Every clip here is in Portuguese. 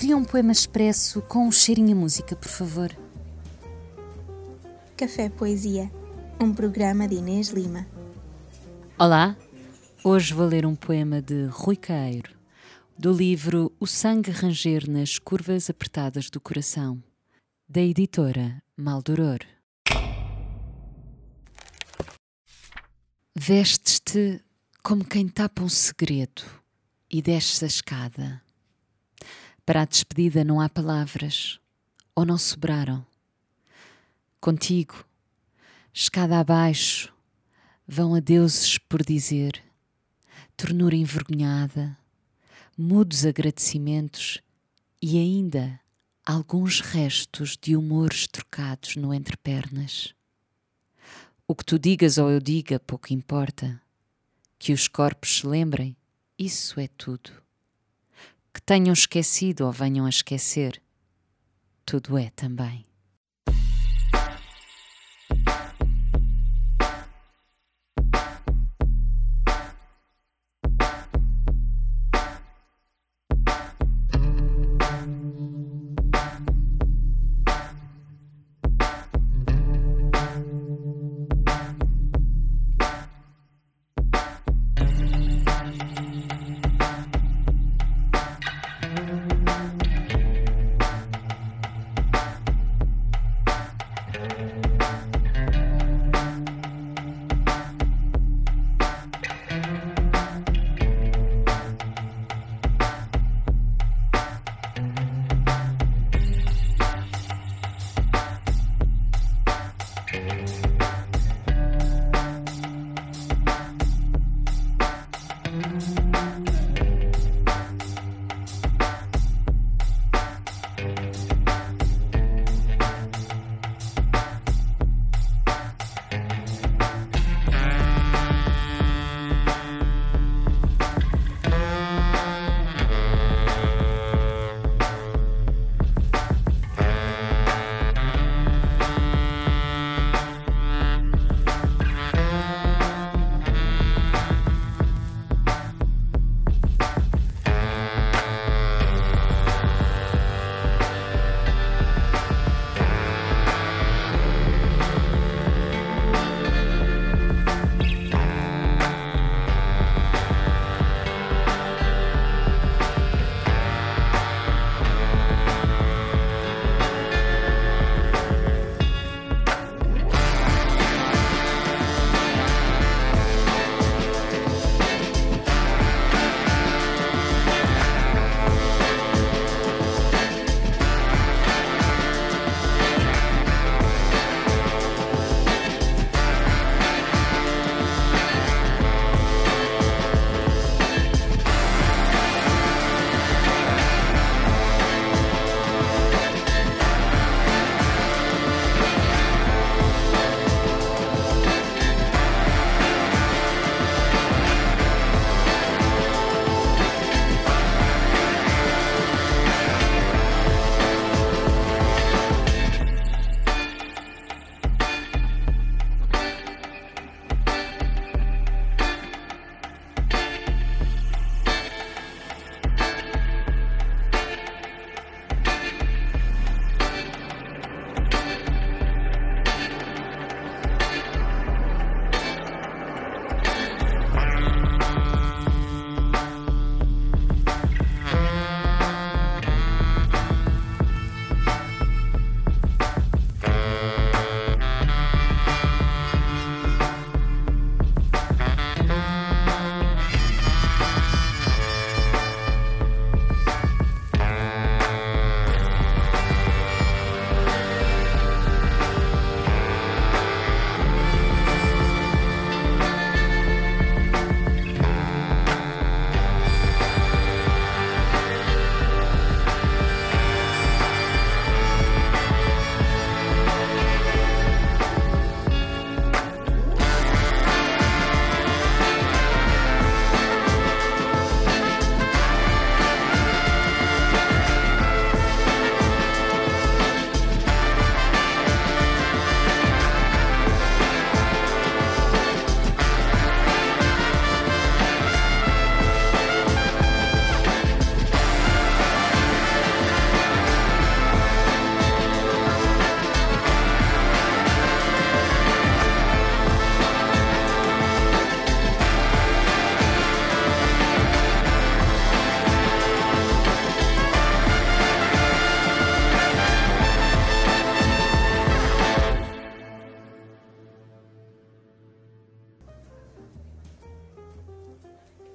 Cria um poema expresso com um cheirinho a música, por favor. Café Poesia, um programa de Inês Lima. Olá, hoje vou ler um poema de Rui Caeiro, do livro O Sangue Ranger nas Curvas Apertadas do Coração, da editora Maldoror. Vestes-te como quem tapa um segredo e desces a escada. Para a despedida não há palavras, ou não sobraram. Contigo, escada abaixo, vão adeuses por dizer, ternura envergonhada, mudos agradecimentos e ainda alguns restos de humores trocados no entrepernas. O que tu digas ou eu diga pouco importa. Que os corpos se lembrem, isso é tudo que tenham esquecido ou venham a esquecer, tudo é também.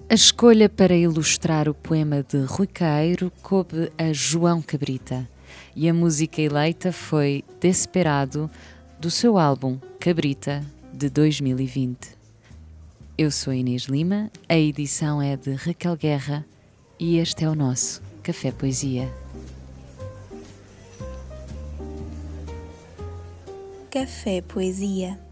A escolha para ilustrar o poema de Rui Caeiro coube a João Cabrita e a música eleita foi Desperado, do seu álbum Cabrita, de 2020. Eu sou Inês Lima, a edição é de Raquel Guerra e este é o nosso Café Poesia. Café Poesia